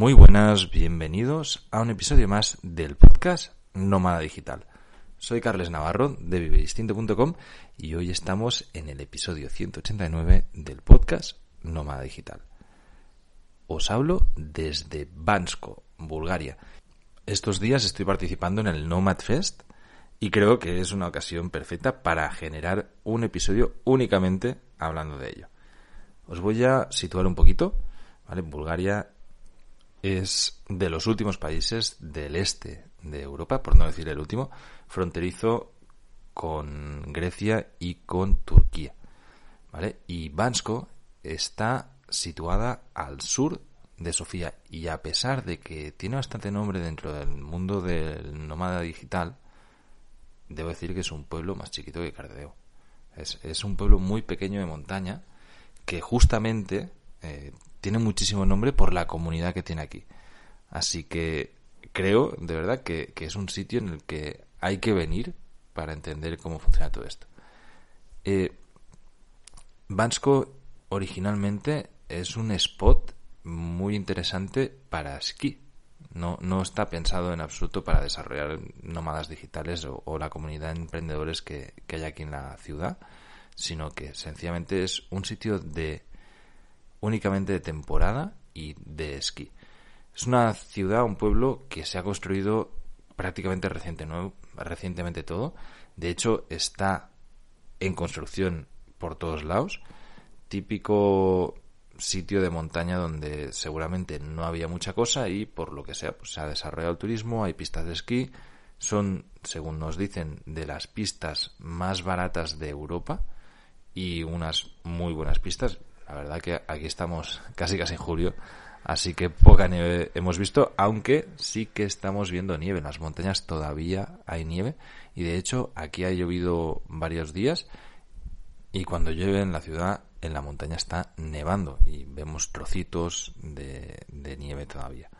Muy buenas, bienvenidos a un episodio más del podcast Nómada Digital. Soy Carles Navarro de vivedistinto.com y hoy estamos en el episodio 189 del podcast Nómada Digital. Os hablo desde Bansko, Bulgaria. Estos días estoy participando en el Nomad Fest y creo que es una ocasión perfecta para generar un episodio únicamente hablando de ello. Os voy a situar un poquito. ¿vale? Bulgaria es de los últimos países del este de Europa, por no decir el último, fronterizo con Grecia y con Turquía. ¿Vale? Y Bansko está situada al sur de Sofía y a pesar de que tiene bastante nombre dentro del mundo del nómada digital, debo decir que es un pueblo más chiquito que Cardedeo. Es, es un pueblo muy pequeño de montaña que justamente eh, tiene muchísimo nombre por la comunidad que tiene aquí. Así que creo, de verdad, que, es un sitio en el que hay que venir para entender cómo funciona todo esto. Eh, Bansko originalmente es un spot muy interesante para esquí. No, no está pensado en absoluto para desarrollar nómadas digitales o, la comunidad de emprendedores que, que hay aquí en la ciudad, sino que sencillamente es un sitio de únicamente de temporada y de esquí. Es una ciudad, un pueblo que se ha construido prácticamente reciente, recientemente todo. De hecho, está en construcción por todos lados. Típico sitio de montaña donde seguramente no había mucha cosa y por lo que sea pues, se ha desarrollado el turismo, hay pistas de esquí. Son, según nos dicen, de las pistas más baratas de Europa y unas muy buenas pistas. La verdad que aquí estamos casi casi en julio, así que poca nieve hemos visto, aunque sí que estamos viendo nieve. En las montañas todavía hay nieve y de hecho aquí ha llovido varios días y cuando llueve en la ciudad, en la montaña está nevando y vemos trocitos de, nieve todavía.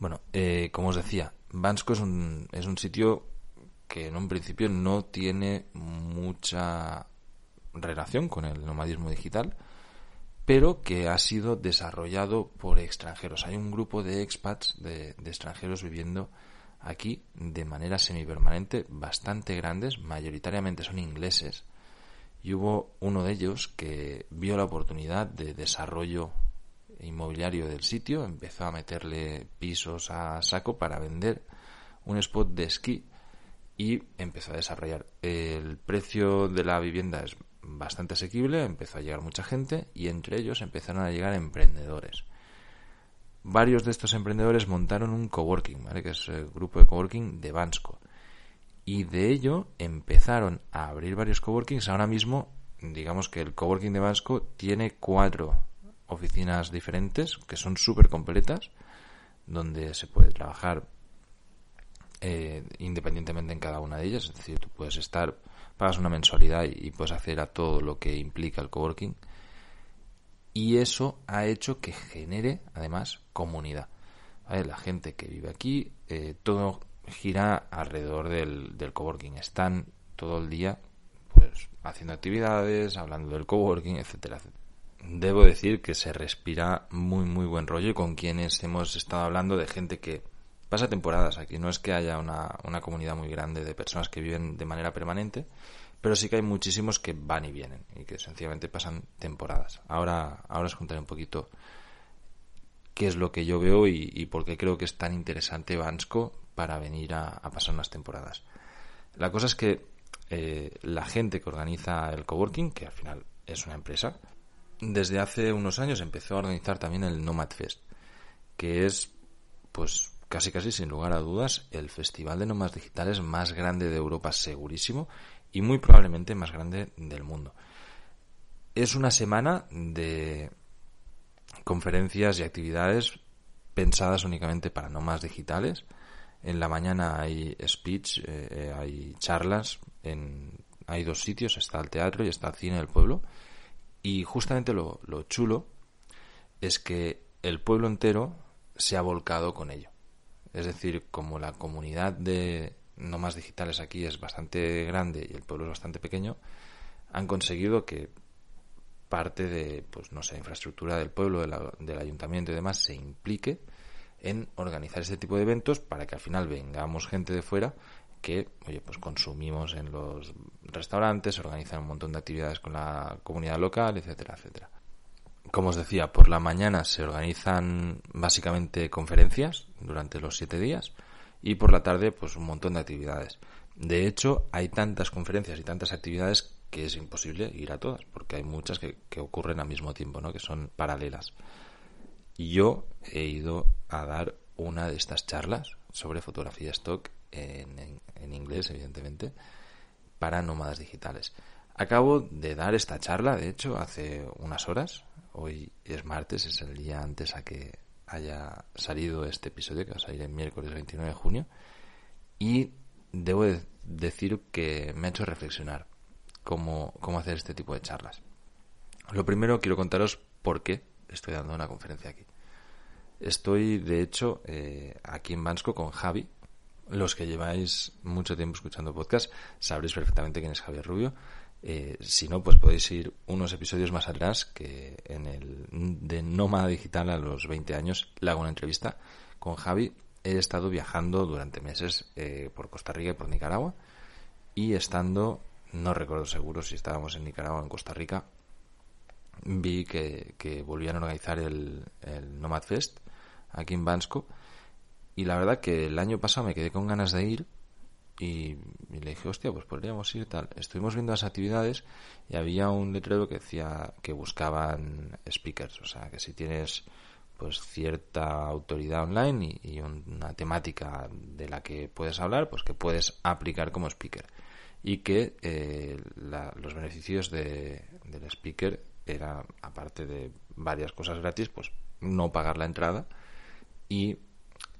Bueno, eh, como os decía, Bansko es un, es un sitio que en un principio no tiene mucha relación con el nomadismo digital, pero que ha sido desarrollado por extranjeros. Hay un grupo de expats, de, extranjeros viviendo aquí de manera semipermanente, bastante grandes, mayoritariamente son ingleses, y hubo uno de ellos que vio la oportunidad de desarrollo inmobiliario del sitio, empezó a meterle pisos a saco para vender un spot de esquí y empezó a desarrollar. El precio de la vivienda es bastante asequible, empezó a llegar mucha gente y entre ellos empezaron a llegar emprendedores. Varios de estos emprendedores montaron un coworking, ¿vale? que es el grupo de coworking de Bansko. Y de ello empezaron a abrir varios coworkings. Ahora mismo, digamos que el coworking de Bansko tiene cuatro oficinas diferentes que son súper completas, donde se puede trabajar eh, independientemente en cada una de ellas. Es decir, tú puedes estar pagas una mensualidad y, puedes acceder a todo lo que implica el coworking. Y eso ha hecho que genere, además, comunidad. La gente que vive aquí, eh, todo gira alrededor del, del coworking. Están todo el día pues haciendo actividades, hablando del coworking, etcétera, etcétera. Debo decir que se respira muy muy buen rollo y con quienes hemos estado hablando de gente que pasa temporadas aquí. No es que haya una, una comunidad muy grande de personas que viven de manera permanente, pero sí que hay muchísimos que van y vienen y que sencillamente pasan temporadas. Ahora, ahora os contaré un poquito qué es lo que yo veo y, por qué creo que es tan interesante Bansko para venir a, pasar unas temporadas. La cosa es que eh, la gente que organiza el coworking, que al final es una empresa, desde hace unos años empezó a organizar también el Nomad Fest, que es pues casi casi sin lugar a dudas el festival de nómadas digitales más grande de Europa segurísimo y muy probablemente más grande del mundo. es una semana de conferencias y actividades pensadas únicamente para nómadas digitales. En la mañana hay speech, eh, eh, hay charlas, en, hay dos sitios, está el teatro y está el cine del pueblo. Y justamente lo, lo chulo es que el pueblo entero se ha volcado con ello. Es decir, como la comunidad de nómadas digitales aquí es bastante grande y el pueblo es bastante pequeño, han conseguido que parte de, pues no sé, infraestructura del pueblo, del ayuntamiento y demás se implique en organizar este tipo de eventos para que al final vengamos gente de fuera que, oye, pues consumimos en los restaurantes, organizan un montón de actividades con la comunidad local, etcétera, etcétera. Como os decía, por la mañana se organizan básicamente conferencias durante los siete días y por la tarde pues un montón de actividades. De hecho, hay tantas conferencias y tantas actividades que es imposible ir a todas, porque hay muchas que, ocurren al mismo tiempo, ¿no? que son paralelas. Yo he ido a dar una de estas charlas sobre fotografía stock en, en, inglés, evidentemente, para nómadas digitales. Acabo de dar esta charla, de hecho, hace unas horas. Hoy es martes, es el día antes a que haya salido este episodio, que va a salir el miércoles 29 de junio. Y debo decir que me ha hecho reflexionar cómo, cómo hacer este tipo de charlas. Lo primero quiero contaros por qué estoy dando una conferencia aquí. Estoy, de hecho, eh, aquí en Bansco con Javi. Los que lleváis mucho tiempo escuchando podcast sabréis perfectamente quién es Javier Rubio. Eh, si no, pues podéis ir unos episodios más atrás, que en el de Nómada Digital a los 20 años le hago una entrevista con Javi. He estado viajando durante meses eh, por Costa Rica y por Nicaragua y estando no recuerdo seguro si estábamos en Nicaragua o en Costa Rica, vi que, volvían a organizar el, Nomad Fest aquí en Bansco y la verdad que el año pasado me quedé con ganas de ir y, le dije, hostia, pues podríamos ir tal. Estuvimos viendo las actividades y había un letrero que decía que buscaban speakers, o sea, que si tienes pues cierta autoridad online y, una temática de la que puedes hablar, pues que puedes aplicar como speaker y que eh, los beneficios de, del speaker era, aparte de varias cosas gratis, pues no pagar la entrada y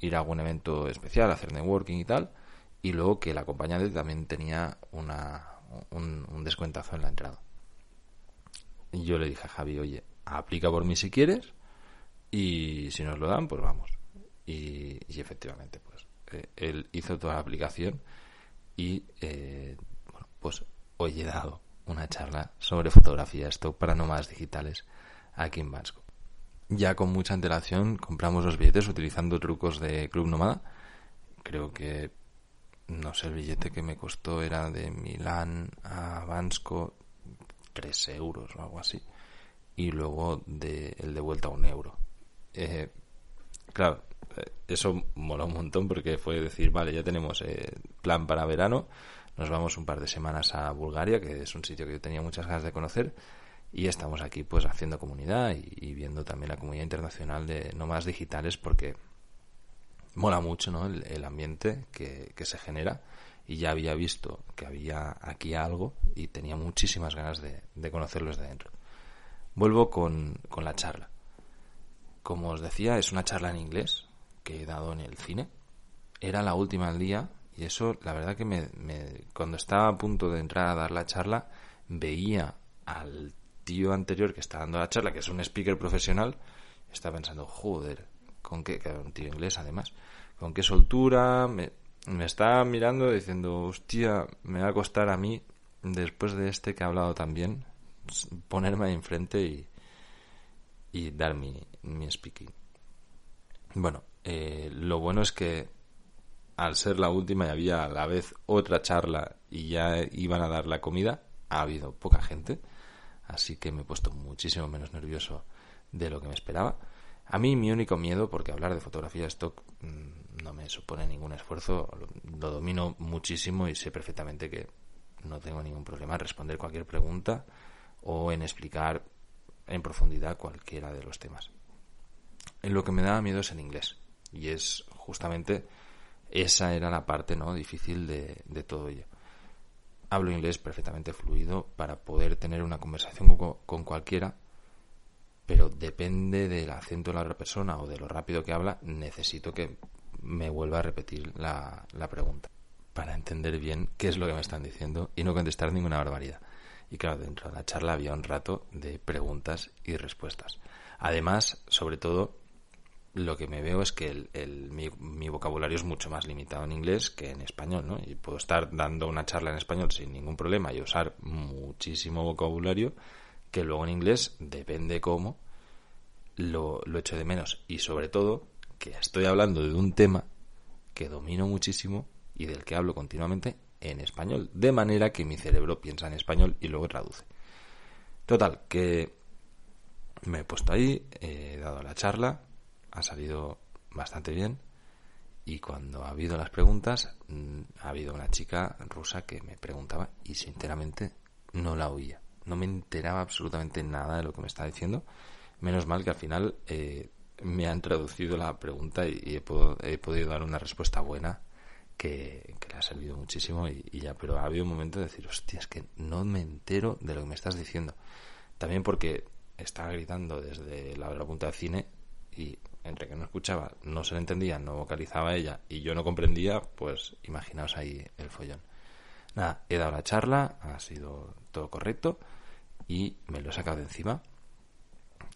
ir a algún evento especial, hacer networking y tal, y luego que el acompañante también tenía una, un, descuentazo en la entrada. Yo le dije a Javi, oye, aplica por mí si quieres, y si nos lo dan, pues vamos. Y, efectivamente, pues eh, él hizo toda la aplicación y eh, pues hoy he dado una charla sobre fotografía stock para nómadas digitales aquí en Vasco. Ya con mucha antelación compramos los billetes utilizando trucos de Club Nómada. Creo que, no sé, el billete que me costó era de Milán a Bansko 3 euros o algo así. Y luego de, el de vuelta a un euro. Eh, claro, eh, eso mola un montón porque fue decir, vale, ya tenemos eh, plan para verano, nos vamos un par de semanas a Bulgaria, que es un sitio que yo tenía muchas ganas de conocer, y estamos aquí pues haciendo comunidad y, viendo también la comunidad internacional de nómadas digitales porque mola mucho ¿no? el, ambiente que, se genera y ya había visto que había aquí algo y tenía muchísimas ganas de, conocerlos de dentro. Vuelvo con, con la charla. Como os decía, es una charla en inglés que he dado en el cine. Era la última del día y eso, la verdad que me, cuando estaba a punto de entrar a dar la charla, veía al tío anterior que está dando la charla, que es un speaker profesional, estaba pensando, joder, con qué, que era un tío inglés además, con qué soltura, me, estaba mirando diciendo, hostia, me va a costar a mí, después de este que ha hablado también, ponerme ahí enfrente y, y dar mi, mi speaking. Bueno, eh, lo bueno es que al ser la última y había a la vez otra charla y ya iban a dar la comida, ha habido poca gente, así que me he puesto muchísimo menos nervioso de lo que me esperaba. A mí mi único miedo, porque hablar de fotografía stock mm, no me supone ningún esfuerzo, lo, domino muchísimo y sé perfectamente que no tengo ningún problema en responder cualquier pregunta o en explicar en profundidad cualquiera de los temas. En lo que me da miedo es en inglés y es justamente esa era la parte no difícil de, todo ello hablo inglés perfectamente fluido para poder tener una conversación con, con cualquiera, pero depende del acento de la otra persona o de lo rápido que habla, necesito que me vuelva a repetir la, la pregunta para entender bien qué es lo que me están diciendo y no contestar ninguna barbaridad. Y claro, dentro de la charla había un rato de preguntas y respuestas. Además, sobre todo, lo que me veo es que el, mi, vocabulario es mucho más limitado en inglés que en español, ¿no? Y puedo estar dando una charla en español sin ningún problema y usar muchísimo vocabulario que luego en inglés, depende cómo, lo, lo echo de menos. Y sobre todo, que estoy hablando de un tema que domino muchísimo y del que hablo continuamente en español, de manera que mi cerebro piensa en español y luego traduce. Total, que me he puesto ahí, he dado la charla, ha salido bastante bien y cuando ha habido las preguntas mm, ha habido una chica rusa que me preguntaba y sinceramente no la oía. No me enteraba absolutamente nada de lo que me estaba diciendo. Menos mal que al final eh, me han traducido la pregunta y, he, podido dar una respuesta buena que, le ha servido muchísimo y, y, ya, pero ha habido un momento de decir, hostia, es que no me entero de lo que me estás diciendo. También porque estaba gritando desde la otra punta del cine y entre que no escuchaba, no se le entendía, no vocalizaba ella y yo no comprendía, pues imaginaos ahí el follón. Nada, he dado la charla, ha sido todo correcto y me lo he sacado de encima,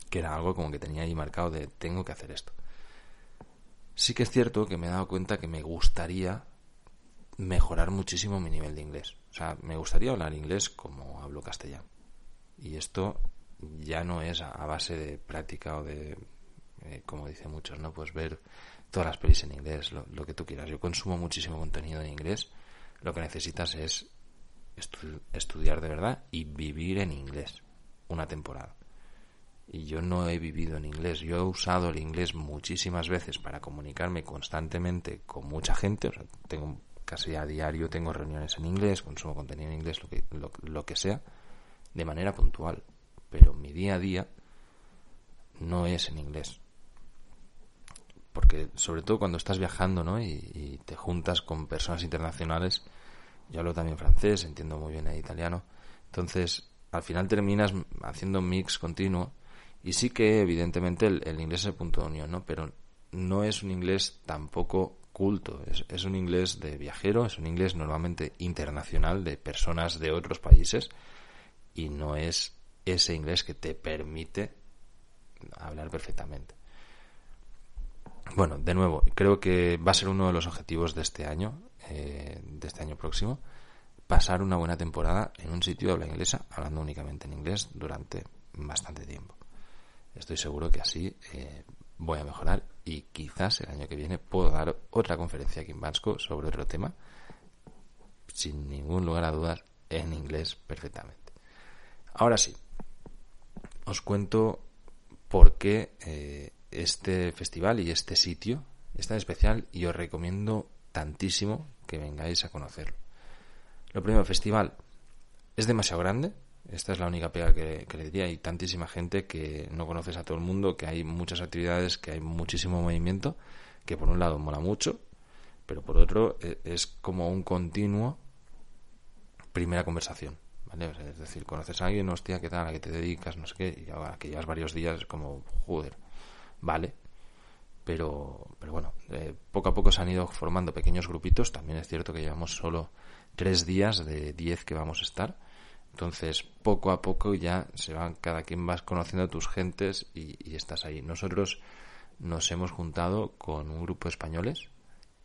que era algo como que tenía ahí marcado de tengo que hacer esto. Sí que es cierto que me he dado cuenta que me gustaría mejorar muchísimo mi nivel de inglés. O sea, me gustaría hablar inglés como hablo castellano. Y esto ya no es a base de práctica o de eh, como dicen muchos, ¿no? Pues ver todas las pelis en inglés, lo, que tú quieras. Yo consumo muchísimo contenido en inglés. Lo que necesitas es estudiar de verdad y vivir en inglés una temporada. Y yo no he vivido en inglés. Yo he usado el inglés muchísimas veces para comunicarme constantemente con mucha gente. O sea, tengo casi a diario, tengo reuniones en inglés, consumo contenido en inglés, lo que, lo que sea, de manera puntual. Pero mi día a día no es en inglés porque sobre todo cuando estás viajando ¿no? y, te juntas con personas internacionales, yo hablo también francés, entiendo muy bien el italiano, entonces al final terminas haciendo un mix continuo y sí que evidentemente el, inglés es el punto de unión, ¿no? pero no es un inglés tampoco culto, es, es un inglés de viajero, es un inglés normalmente internacional de personas de otros países y no es ese inglés que te permite hablar perfectamente. Bueno, de nuevo, creo que va a ser uno de los objetivos de este año, eh, de este año próximo, pasar una buena temporada en un sitio de habla inglesa, hablando únicamente en inglés durante bastante tiempo. Estoy seguro que así eh, voy a mejorar y quizás el año que viene puedo dar otra conferencia aquí en Vasco sobre otro tema, sin ningún lugar a dudas, en inglés perfectamente. Ahora sí, os cuento por qué eh, este festival y este sitio es tan especial y os recomiendo tantísimo que vengáis a conocerlo. Lo primero, festival es demasiado grande. Esta es la única pega que, le diría. Hay tantísima gente que no conoces a todo el mundo, que hay muchas actividades, que hay muchísimo movimiento, que por un lado mola mucho, pero por otro e, es como un continuo primera conversación. ¿vale? es decir, conoces a alguien, hostia, ¿qué tal? ¿A qué te dedicas? No sé qué, y ahora que llevas varios días es como, joder, vale. Pero, pero bueno, eh, poco a poco se han ido formando pequeños grupitos. También es cierto que llevamos solo tres días de diez que vamos a estar. Entonces, poco a poco ya se van, cada quien vas conociendo a tus gentes y, estás ahí. Nosotros nos hemos juntado con un grupo de españoles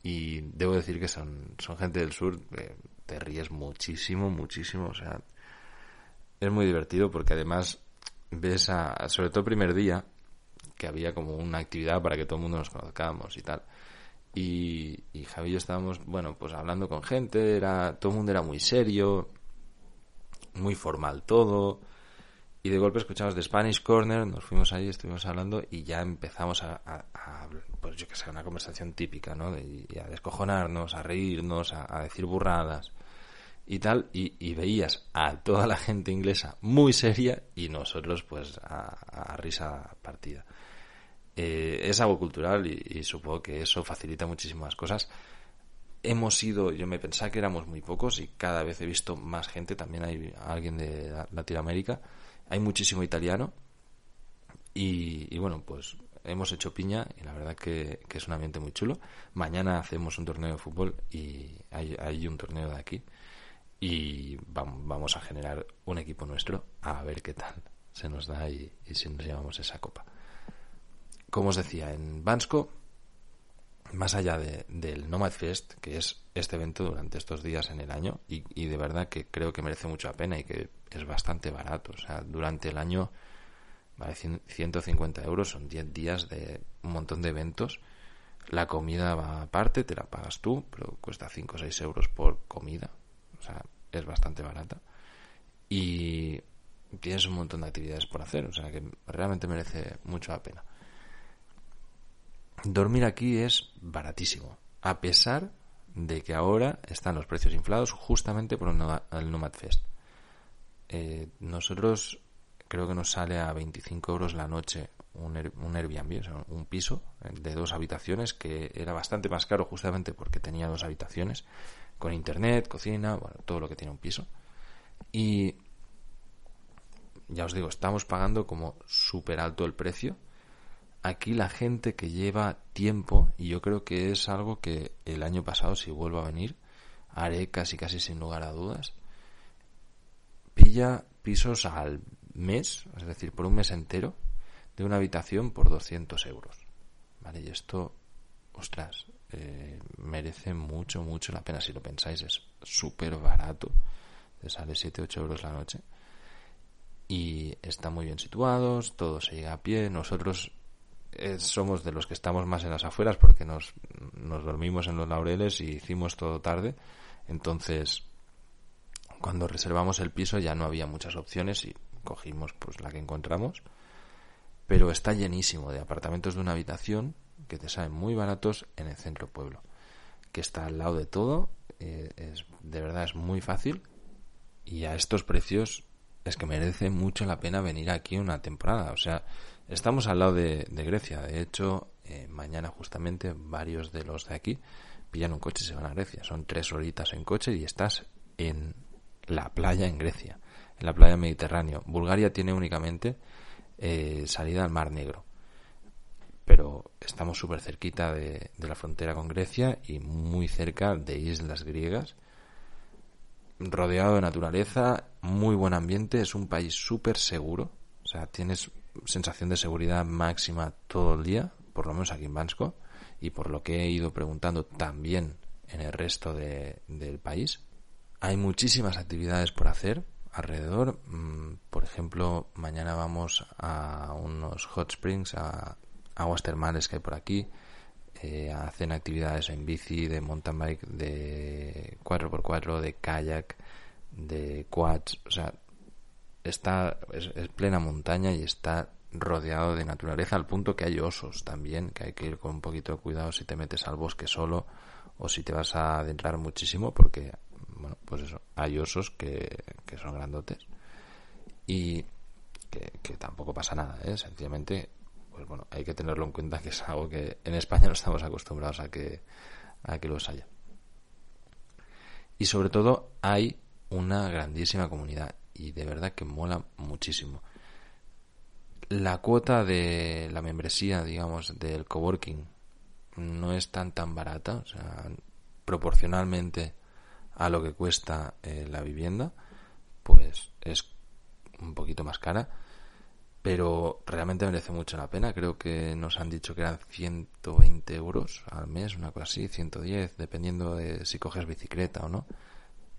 y debo decir que son, son gente del sur, eh, te ríes muchísimo, muchísimo. O sea, es muy divertido porque además ves a, sobre todo primer día, que había como una actividad para que todo el mundo nos conozcamos y tal. Y, y Javi y yo estábamos, bueno, pues hablando con gente, era, todo el mundo era muy serio, muy formal todo. Y de golpe escuchamos de Spanish Corner, nos fuimos ahí, estuvimos hablando y ya empezamos a, pues yo que sé, una conversación típica, ¿no? De, a descojonarnos, a reírnos, a, decir burradas y tal. Y, veías a toda la gente inglesa muy seria y nosotros pues a, a risa partida. Eh, es algo cultural y, supongo que eso facilita muchísimas cosas. hemos ido, yo me pensaba que éramos muy pocos y cada vez he visto más gente, también hay alguien de Latinoamérica, hay muchísimo italiano y, bueno, pues hemos hecho piña y la verdad que, es un ambiente muy chulo. Mañana hacemos un torneo de fútbol y hay, un torneo de aquí y vamos a generar un equipo nuestro a ver qué tal se nos da y si nos llevamos esa copa. Como os decía, en Bansko más allá del Nomad Fest, que es este evento durante estos días en el año, y, de verdad que creo que merece mucho la pena y que es bastante barato. O sea, durante el año vale 150 euros, son 10 días de un montón de eventos. La comida va aparte, te la pagas tú, pero cuesta 5 o 6 euros por comida. O sea, es bastante barata. Y tienes un montón de actividades por hacer, o sea que realmente merece mucho la pena dormir aquí es baratísimo, a pesar de que ahora están los precios inflados justamente por el Nomad Fest. Eh, nosotros creo que nos sale a 25 euros la noche un, Airbnb, un piso de dos habitaciones que era bastante más caro justamente porque tenía dos habitaciones con internet, cocina, bueno, todo lo que tiene un piso. Y ya os digo, estamos pagando como súper alto el precio aquí la gente que lleva tiempo, y yo creo que es algo que el año pasado, si vuelvo a venir, haré casi casi sin lugar a dudas, pilla pisos al mes, es decir, por un mes entero, de una habitación por 200 euros. ¿Vale? Y esto, ostras, eh, merece mucho, mucho la pena. Si lo pensáis, es súper barato. Te sale 7-8 euros la noche. Y está muy bien situados, todo se llega a pie. Nosotros somos de los que estamos más en las afueras porque nos, nos dormimos en los laureles y hicimos todo tarde. Entonces, cuando reservamos el piso ya no había muchas opciones y cogimos pues la que encontramos. Pero está llenísimo de apartamentos de una habitación que te salen muy baratos en el centro pueblo, que está al lado de todo, eh, es de verdad es muy fácil y a estos precios es que merece mucho la pena venir aquí una temporada, o sea, Estamos al lado de, Grecia. De hecho, eh, mañana justamente varios de los de aquí pillan un coche y se van a Grecia. Son tres horitas en coche y estás en la playa en Grecia, en la playa Mediterráneo. Bulgaria tiene únicamente eh, salida al Mar Negro. Pero estamos súper cerquita de, de la frontera con Grecia y muy cerca de islas griegas rodeado de naturaleza, muy buen ambiente, es un país súper seguro, o sea, tienes sensación de seguridad máxima todo el día, por lo menos aquí en Bansko, y por lo que he ido preguntando también en el resto del país. Hay muchísimas actividades por hacer alrededor. Mm, por ejemplo, mañana vamos a unos hot springs, a aguas termales que hay por aquí. Eh, hacen actividades en bici, de mountain bike, de 4x4, de kayak, de quads. O sea, está es, plena montaña y está rodeado de naturaleza al punto que hay osos también, que hay que ir con un poquito de cuidado si te metes al bosque solo o si te vas a adentrar muchísimo porque, bueno, pues eso, hay osos que, que son grandotes y que, tampoco pasa nada, ¿eh? Sencillamente, pues bueno, hay que tenerlo en cuenta que es algo que en España no estamos acostumbrados a que, a que los haya. Y sobre todo hay una grandísima comunidad y de verdad que mola muchísimo. La cuota de la membresía, digamos, del coworking no es tan tan barata, o sea, proporcionalmente a lo que cuesta eh, la vivienda, pues es un poquito más cara, pero realmente merece mucho la pena. Creo que nos han dicho que eran 120 euros al mes, una cosa así, 110, dependiendo de si coges bicicleta o no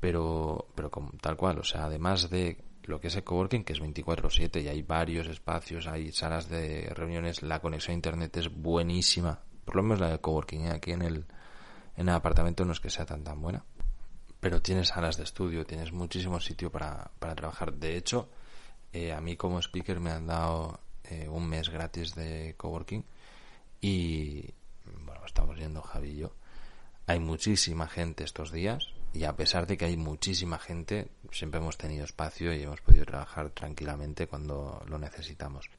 pero, pero como, tal cual, o sea, además de lo que es el coworking, que es 24/7 y hay varios espacios, hay salas de reuniones, la conexión a internet es buenísima, por lo menos la de coworking, ¿eh? aquí en el, en el apartamento no es que sea tan tan buena, pero tienes salas de estudio, tienes muchísimo sitio para, para trabajar. De hecho, eh, a mí como speaker me han dado eh, un mes gratis de coworking y bueno, estamos yendo Javi yo. Hay muchísima gente estos días, y a pesar de que hay muchísima gente, siempre hemos tenido espacio y hemos podido trabajar tranquilamente cuando lo necesitamos.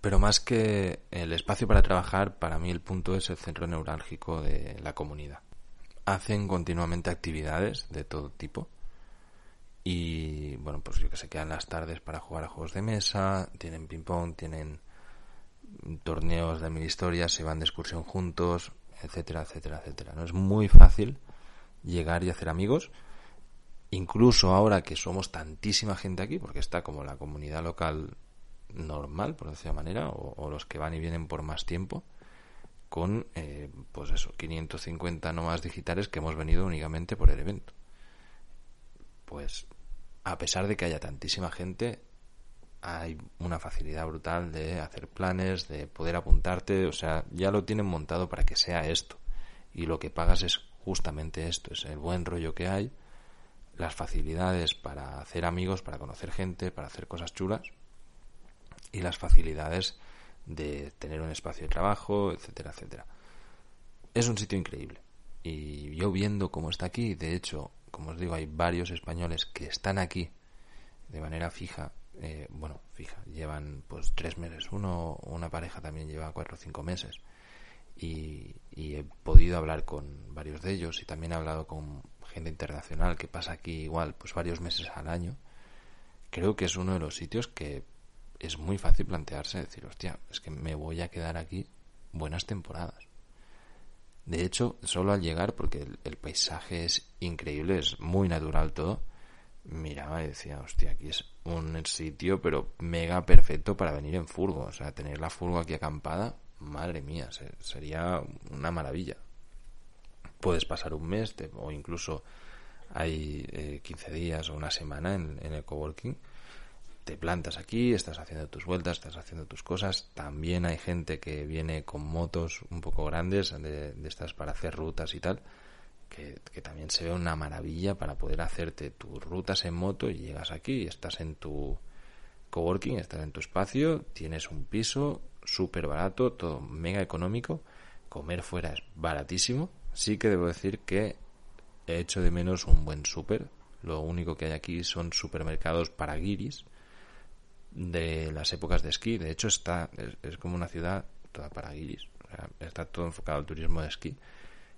Pero más que el espacio para trabajar, para mí el punto es el centro neurálgico de la comunidad. hacen continuamente actividades de todo tipo. Y bueno, pues yo que sé, quedan las tardes para jugar a juegos de mesa, tienen ping-pong, tienen torneos de mil historias, se van de excursión juntos, etcétera, etcétera, etcétera. No es muy fácil llegar y hacer amigos, incluso ahora que somos tantísima gente aquí, porque está como la comunidad local normal, por decirlo de manera, o, los que van y vienen por más tiempo, con, eh, pues eso, 550 nomás digitales que hemos venido únicamente por el evento. Pues, a pesar de que haya tantísima gente, hay una facilidad brutal de hacer planes, de poder apuntarte, o sea, ya lo tienen montado para que sea esto. Y lo que pagas es justamente esto, es el buen rollo que hay, las facilidades para hacer amigos, para conocer gente, para hacer cosas chulas y las facilidades de tener un espacio de trabajo, etcétera, etcétera. Es un sitio increíble. Y yo viendo cómo está aquí, de hecho, como os digo, hay varios españoles que están aquí de manera fija eh, bueno, fija, llevan pues tres meses. Uno, una pareja también lleva cuatro o cinco meses. Y, he podido hablar con varios de ellos y también he hablado con gente internacional que pasa aquí igual pues varios meses al año. Creo que es uno de los sitios que es muy fácil plantearse decir, hostia, es que me voy a quedar aquí buenas temporadas. De hecho, solo al llegar, porque el paisaje es increíble, es muy natural todo, miraba y decía, hostia, aquí es un sitio, pero mega perfecto para venir en furgo. O sea, tener la furgo aquí acampada, madre mía, sería una maravilla. Puedes pasar un mes o incluso hay eh, 15 días o una semana en, el coworking. Te plantas aquí, estás haciendo tus vueltas, estás haciendo tus cosas. También hay gente que viene con motos un poco grandes, de estas para hacer rutas y tal que, también se ve una maravilla para poder hacerte tus rutas en moto y llegas aquí estás en tu coworking, estás en tu espacio, tienes un piso súper barato, todo mega económico, comer fuera es baratísimo. Sí que debo decir que he hecho de menos un buen súper. Lo único que hay aquí son supermercados para guiris de las épocas de esquí. De hecho, está es, como una ciudad toda para guiris. está todo enfocado al turismo de esquí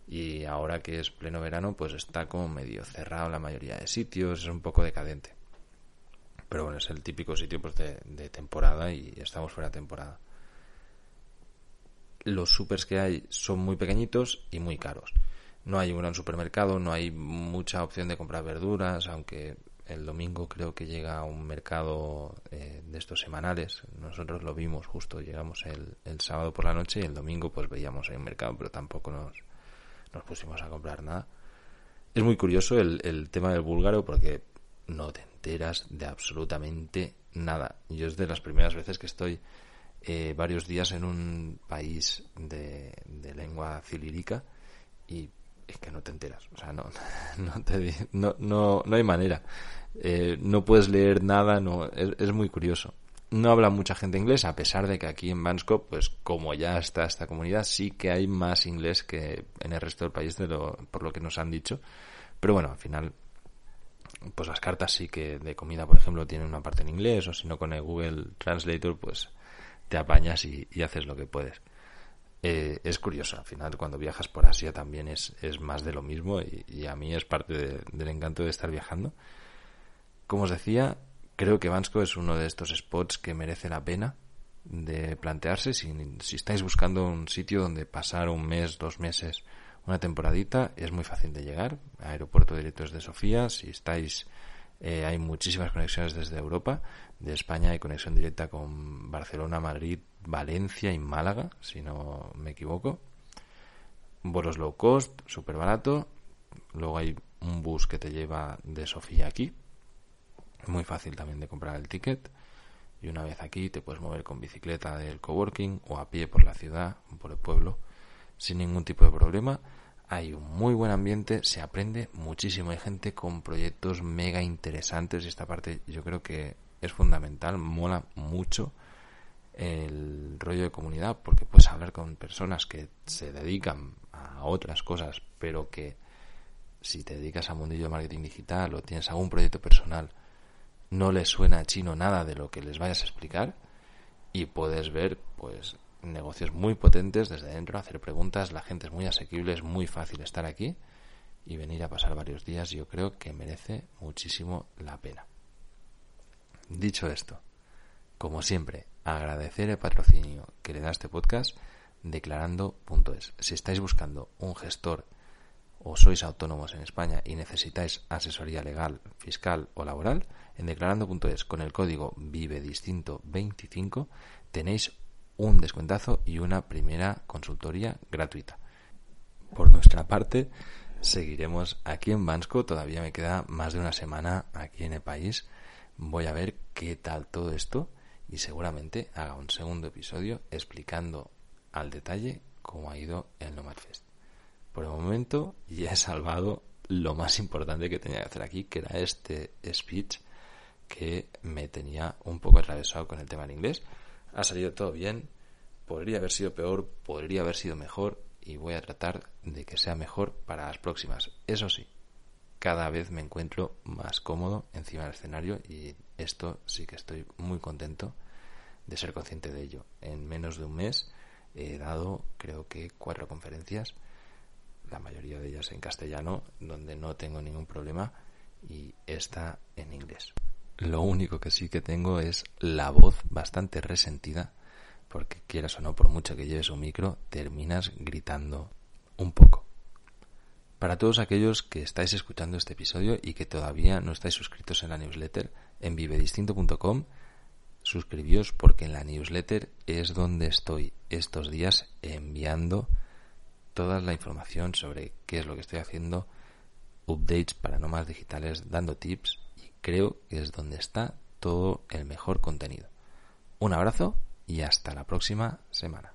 y ahora que es pleno verano pues está como medio cerrado la mayoría de sitios, es un poco decadente. Pero bueno, es el típico sitio pues de, temporada y estamos fuera de temporada. Los supers que hay son muy pequeñitos y muy caros. No hay un gran supermercado, no hay mucha opción de comprar verduras, aunque el domingo creo que llega un mercado eh, de estos semanales. Nosotros lo vimos justo, llegamos el, el sábado por la noche y el domingo pues veíamos ahí un mercado, pero tampoco nos, nos pusimos a comprar nada. Es muy curioso el, el tema del búlgaro porque no te enteras de absolutamente nada. Yo es de las primeras veces que estoy eh, varios días en un país de, lengua cilírica y es que no te enteras. O sea, no, no, te, no, no, no hay manera. Eh, no puedes leer nada, no, es, muy curioso no habla mucha gente inglés, a pesar de que aquí en Bansko, pues como ya está esta comunidad, sí que hay más inglés que en el resto del país, de lo, por lo que nos han dicho. Pero bueno, al final, pues las cartas sí que de comida, por ejemplo, tienen una parte en inglés, o si no con el Google Translator, pues te apañas y, haces lo que puedes. Eh, es curioso, al final cuando viajas por Asia también es, es más de lo mismo y, a mí es parte del encanto de estar viajando. Como os decía, Creo que Bansko es uno de estos spots que merece la pena de plantearse si, estáis buscando un sitio donde pasar un mes, dos meses, una temporadita, es muy fácil de llegar. Aeropuerto directo de Sofía. Si estáis, eh, hay muchísimas conexiones desde Europa. De España hay conexión directa con Barcelona, Madrid, Valencia y Málaga, si no me equivoco. Vuelos low cost, súper barato. Luego hay un bus que te lleva de Sofía aquí, muy fácil también de comprar el ticket. Y una vez aquí te puedes mover con bicicleta del coworking o a pie por la ciudad, por el pueblo, sin ningún tipo de problema. Hay un muy buen ambiente, se aprende muchísimo. Hay gente con proyectos mega interesantes y esta parte yo creo que es fundamental, mola mucho el rollo de comunidad porque puedes hablar con personas que se dedican a otras cosas, pero que si te dedicas a mundillo de marketing digital o tienes algún proyecto personal, no les suena chino nada de lo que les vayas a explicar y puedes ver pues negocios muy potentes desde dentro, hacer preguntas, la gente es muy asequible, es muy fácil estar aquí y venir a pasar varios días, yo creo que merece muchísimo la pena. Dicho esto, como siempre, agradecer el patrocinio que le da este podcast declarando.es. Si estáis buscando un gestor o sois autónomos en España y necesitáis asesoría legal, fiscal o laboral, en declarando.es con el código vive distinto 25 tenéis un descuentazo y una primera consultoría gratuita. Por nuestra parte, seguiremos aquí en Bansco. Todavía me queda más de una semana aquí en el país. Voy a ver qué tal todo esto y seguramente haga un segundo episodio explicando al detalle cómo ha ido el Nomad Fest. Por el momento ya he salvado lo más importante que tenía que hacer aquí, que era este speech que me tenía un poco atravesado con el tema en inglés. Ha salido todo bien, podría haber sido peor, podría haber sido mejor y voy a tratar de que sea mejor para las próximas. Eso sí, cada vez me encuentro más cómodo encima del escenario y esto sí que estoy muy contento de ser consciente de ello. En menos de un mes he dado creo que cuatro conferencias, la mayoría de ellas en castellano, donde no tengo ningún problema y esta en inglés. Lo único que sí que tengo es la voz bastante resentida, porque quieras o no, por mucho que lleves un micro, terminas gritando un poco. Para todos aquellos que estáis escuchando este episodio y que todavía no estáis suscritos en la newsletter, en vivedistinto.com, suscribíos porque en la newsletter es donde estoy estos días enviando toda la información sobre qué es lo que estoy haciendo, updates para nómadas digitales, dando tips creo que es donde está todo el mejor contenido. Un abrazo y hasta la próxima semana.